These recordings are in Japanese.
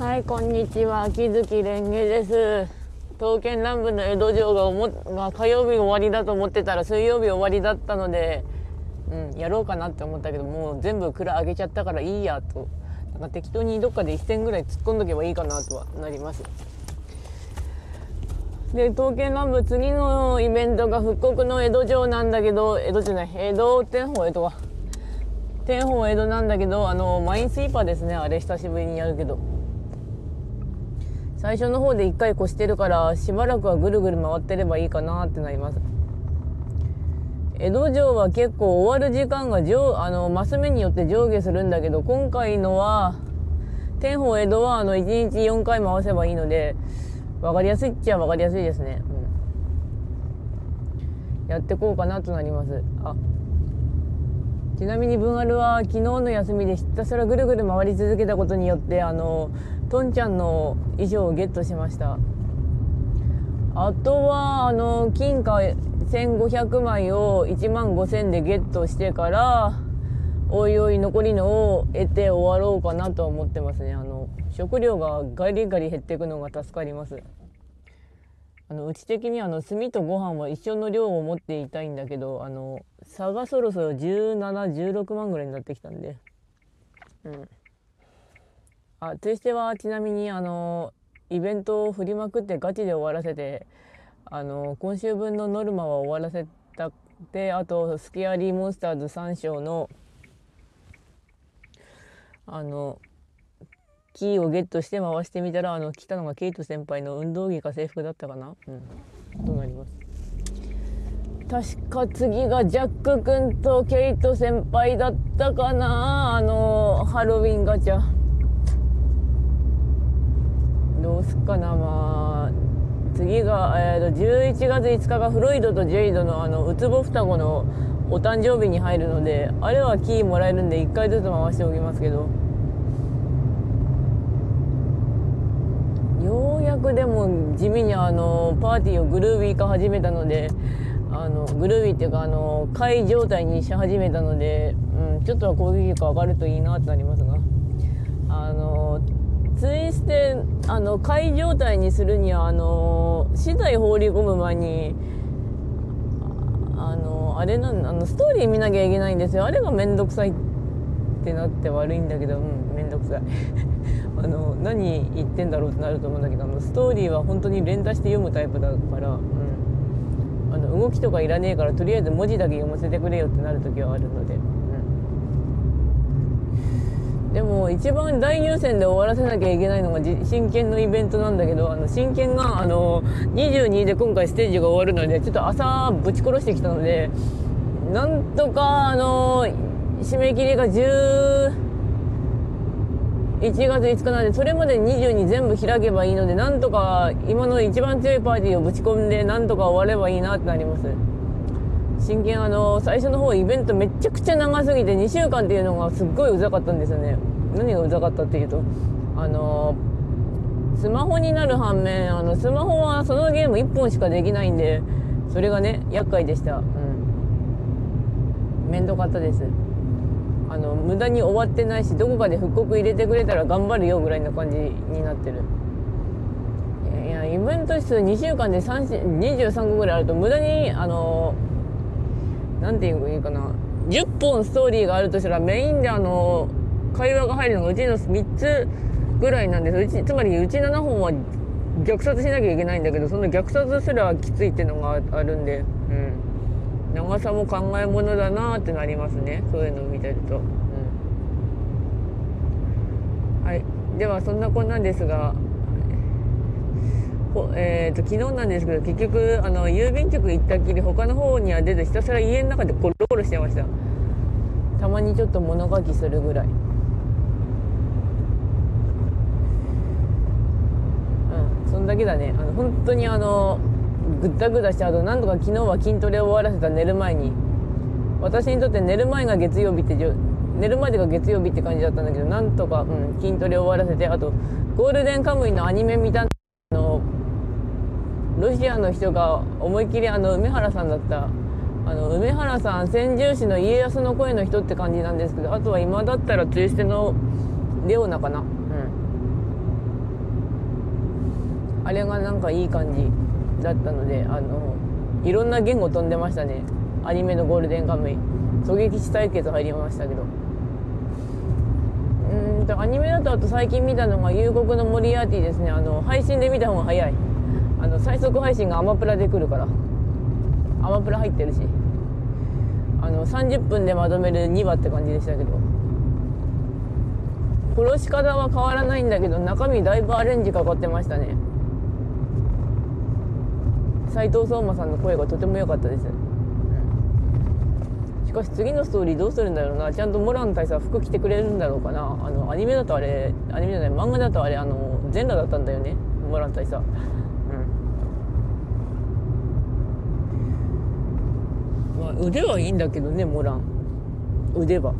はい、こんにちは。秋月蓮華です。刀剣乱舞の江戸城がおも、ま、火曜日終わりだと思ってたら水曜日終わりだったので、うん、やろうかなって思ったけど、もう全部蔵上げちゃったからいいやと。なんか適当にどっかで一戦ぐらい突っ込んどけばいいかなとはなります。で、刀剣乱舞次のイベントが復刻の江戸城なんだけど、江戸じゃない、江戸天保江戸は。天保江戸なんだけど、あの、マインスイーパーですね。あれ久しぶりにやるけど。最初の方で1回越してるからしばらくはぐるぐる回ってればいいかなってなります。江戸城は結構終わる時間が上あのマス目によって上下するんだけど今回のは天保江戸はあの1日4回回せばいいので分かりやすいっちゃ分かりやすいですね、うん、やってこうかなとなります。あ。ちなみに文春は昨日の休みでひたすらぐるぐる回り続けたことによってあのトンちゃんの衣装をゲットしました。あとはあの金貨1500枚を1万5000でゲットしてからおいおい残りのを得て終わろうかなと思ってますね。あの食料がガリガリ減っていくのが助かります。あのうち的にあの炭とご飯は一緒の量を持っていたいんだけどあの差がそろそろ1716万ぐらいになってきたんで。うん。あツイステはちなみにあのイベントを振りまくってガチで終わらせてあの今週分のノルマは終わらせたであとスケアリーモンスターズ3章のあのキーをゲットして回してみたらあの来たのがケイト先輩の運動着か制服だったかな？うん。となります。確か次がジャック君とケイト先輩だったかな？あのハロウィンガチャ。どうすっかなまあ次が、えー、と11月5日がフロイドとジェイドのあのウツボ双子のお誕生日に入るのであれはキーもらえるんで1回ずつ回しておきますけど。ようやくでも地味にあのパーティーをグルービー化始めたのであのグルービーっていうかあの会状態にし始めたので、うん、ちょっとは攻撃力上がるといいなってなりますがあのツイステあの会状態にするにはあの資材放り込む前にあのあれなんあのストーリー見なきゃいけないんですよ。あれが面倒くさいってなって悪いんだけどうん面倒くさい。あの何言ってんだろうってなると思うんだけどあのストーリーは本当に連打して読むタイプだから、うん、あの動きとかいらねえからとりあえず文字だけ読ませてくれよってなる時はあるので。でも一番大優先で終わらせなきゃいけないのが真剣のイベントなんだけどあの真剣があの22で今回ステージが終わるのでちょっと朝ぶち殺してきたのでなんとかあの締め切りが11月5日なんでそれまで22全部開けばいいのでなんとか今の一番強いパーティーをぶち込んでなんとか終わればいいなってなります。真剣あの最初の方イベントめちゃくちゃ長すぎて2週間っていうのがすっごいうざかったんですよね。何がうざかったっていうとあのスマホになる反面あのスマホはそのゲーム1本しかできないんでそれがね厄介でした。うん。面倒かったです。あの無駄に終わってないしどこかで復刻入れてくれたら頑張るよぐらいな感じになってる。いやイベント数2週間で23個ぐらいあると無駄にあのなんていうのいいかな。10本ストーリーがあるとしたらメインであの会話が入るのがうちの3つぐらいなんです。うちつまりうち7本は虐殺しなきゃいけないんだけどその虐殺すらきついっていうのがあるんで、うん、長さも考えものだなってなりますね。そういうのを見てると、うん、はい。ではそんなこんなんですが。えーと、昨日なんですけど結局あの郵便局行ったっきり他の方には出てひたすら家の中でコロコロしてました。たまにちょっと物書きするぐらい。うんそんだけだね。あの本当にあのぐったぐだしてあとなんとか昨日は筋トレを終わらせた寝る前に。私にとって寝る前が月曜日って寝るまでが月曜日って感じだったんだけどなんとか、うん、筋トレを終わらせてあとゴールデンカムイのアニメ見たロシアの人が思いっきりあの梅原さんだったあの梅原さん千住士の家康の声の人って感じなんですけどあとは今だったらツイステのレオナかな。うん。あれがなんかいい感じだったのであのいろんな言語飛んでましたね。アニメのゴールデンカムイ。狙撃士対決入りましたけど。うんとアニメだとあと最近見たのが「夕刻のモリアーティ」ですね。あの配信で見た方が早い。あの最速配信がアマプラで来るから。アマプラ入ってるし。あの30分でまとめる2話って感じでしたけど。殺し方は変わらないんだけど中身だいぶアレンジかかってましたね。斎藤壮馬さんの声がとても良かったです。しかし次のストーリーどうするんだろうな。ちゃんとモラン大佐服着てくれるんだろうかな。あのアニメだとあれアニメじゃない漫画だとあれあの全裸だったんだよね。モラン大佐うん腕はいいんだけどねモラン腕は。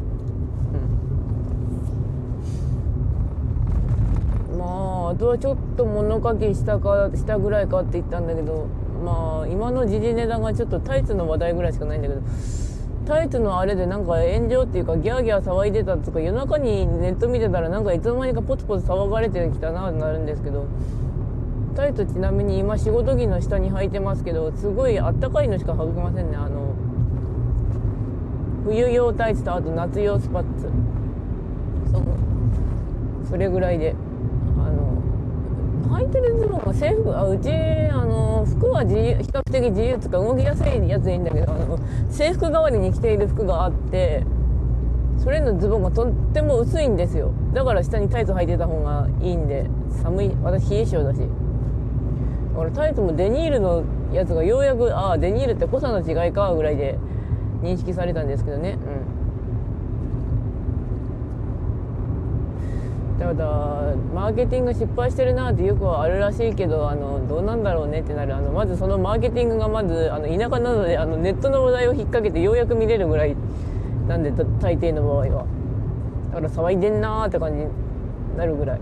うん。まああとはちょっと物書きしたかしたぐらいかって言ったんだけどまあ今の時事ネタがちょっとタイツの話題ぐらいしかないんだけどタイツのあれでなんか炎上っていうかギャーギャー騒いでたとか夜中にネット見てたらなんかいつの間にかポツポツ騒がれてきたなってなるんですけどタイツちなみに今仕事着の下に履いてますけどすごいあったかいのしか履けませんね。あの冬用タイツとあと夏用スパッツ。そのそれぐらいで履いてるズボンが制服あうちあの服は自由比較的自由つか動きやすいやつでいいんだけどあの制服代わりに着ている服があってそれのズボンがとっても薄いんですよ。だから下にタイツ履いてた方がいいんで寒い私冷え性だし。だからタイツもデニールのやつがようやくああデニールって濃さの違いかぐらいで認識されたんですけどね。うん。ただマーケティング失敗してるなってよくあるらしいけどあのどうなんだろうねってなる。あのまずそのマーケティングがまずあの田舎なのであのネットの話題を引っ掛けてようやく見れるぐらいなんで大抵の場合は。だから騒いでんなーって感じになるぐらい。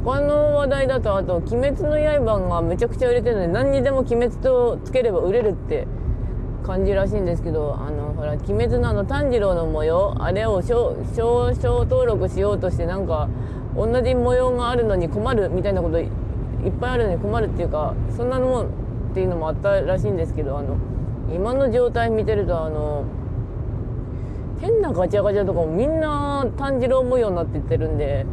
他の話題だとあと「鬼滅の刃」がめちゃくちゃ売れてるので何にでも「鬼滅」とつければ売れるって感じらしいんですけどあのほら「鬼滅」のあの炭治郎の模様あれを少々登録しようとしてなんか同じ模様があるのに困るみたいなこといっぱいあるのに困るっていうかそんなのもっていうのもあったらしいんですけどあの今の状態見てるとあの変なガチャガチャとかもみんな炭治郎模様になっていってるんで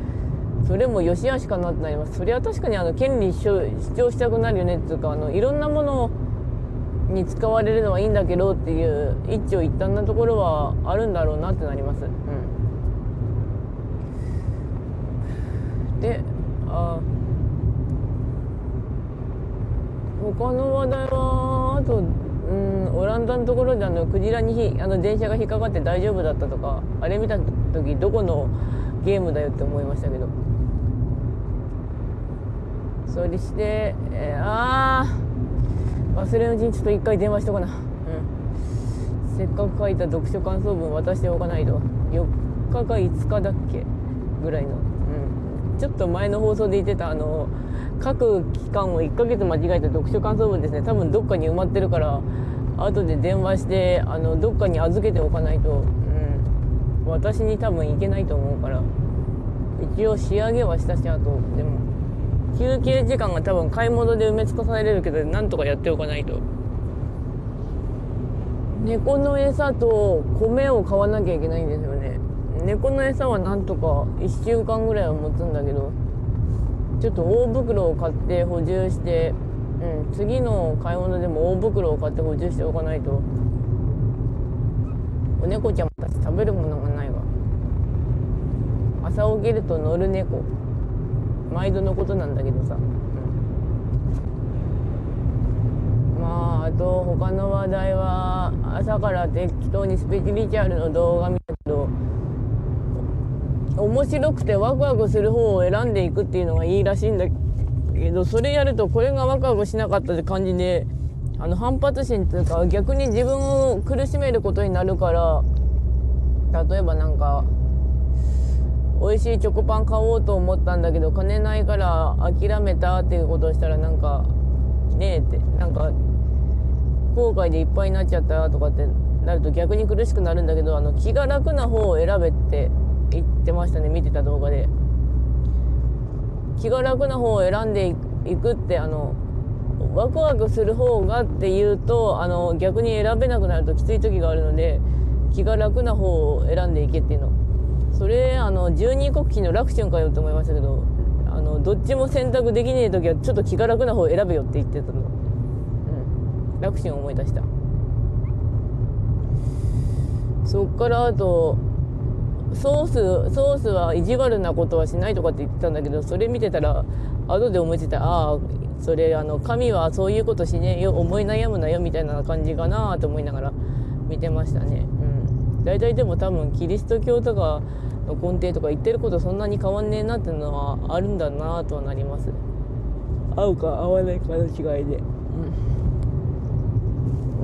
それも良し悪しかなってなります。それは確かにあの権利主張したくなるよね。っていうかあのいろんなものに使われるのはいいんだけどっていう一長一短なところはあるんだろうなってなります。うん、であ他の話題はあと、うん、オランダのところであのクジラにひあの電車が引っかかって大丈夫だったとかあれ見た時どこのゲームだよって思いましたけど。それして、えー、ああ忘れのうちにちょっと一回電話しとかな。うん。せっかく書いた読書感想文渡しておかないと。4日か5日だっけぐらいの。うん。ちょっと前の放送で言ってたあの各期間を1ヶ月間違えた読書感想文ですね。多分どっかに埋まってるから後で電話してあのどっかに預けておかないと、私に多分いけないと思うから一応仕上げはしたしあとでも休憩時間が多分買い物で埋め尽くされるけどなんとかやっておかないと。猫の餌と米を買わなきゃいけないんですよね。猫の餌はなんとか1週間ぐらいは持つんだけどちょっと大袋を買って補充して、うん、次の買い物でも大袋を買って補充しておかないと。お猫ちゃんたち食べるものが朝起きると乗る猫。毎度のことなんだけどさ、うん、まああと他の話題は朝から適当にスピリチュアルの動画見たけど面白くてワクワクする方を選んでいくっていうのがいいらしいんだけどそれやるとこれがワクワクしなかったって感じであの反発心っていうか逆に自分を苦しめることになるから例えばなんか美味しいチョコパン買おうと思ったんだけど金ないから諦めたっていうことをしたらなんかねえってなんか後悔でいっぱいになっちゃったとかってなると逆に苦しくなるんだけどあの気が楽な方を選べって言ってましたね見てた動画で。気が楽な方を選んでいくってあのワクワクする方がっていうとあの逆に選べなくなるときつい時があるので気が楽な方を選んでいけっていうの。それあの十二国旗の楽春かよって思いましたけどあのどっちも選択できねえ時はちょっと気が楽な方選べよって言ってたの、うん、楽春を思い出した。そっからあとソースソースは意地悪なことはしないとかって言ってたんだけどそれ見てたら後で思いついた。ああそれあの神はそういうことしねえよ思い悩むなよみたいな感じかなと思いながら見てましたね。うん、大体でも多分キリスト教とかの根底とか言ってることそんなに変わんねえなっていうのはあるんだなとはなります。合うか合わないかの違いで。うん、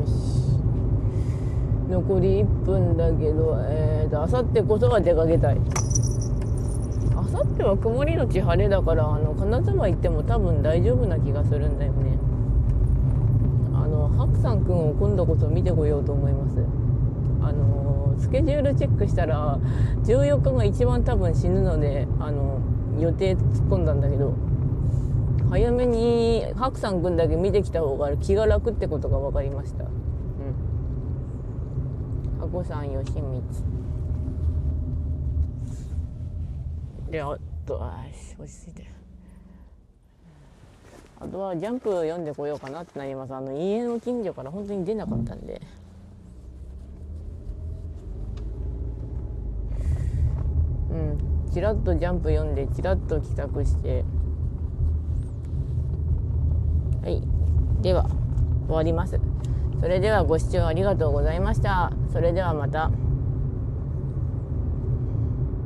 よし残り1分だけどえーとあさってこそは出かけたい。さっては曇りのち晴れだからあの金沢行っても多分大丈夫な気がするんだよねあの白山くんを今度こそ見てこようと思いますあのスケジュールチェックしたら14日が一番多分死ぬのであの予定突っ込んだんだけど早めに白山くんだけ見てきた方が気が楽ってことが分かりました。うん。箱さん吉光であとあ落ち着いてあとはジャンプ読んでこようかなってなります。あの家の近所から本当に出なかったんでうんちらっとジャンプ読んでちらっと帰宅して。はい。では終わります。それではご視聴ありがとうございました。それではまた。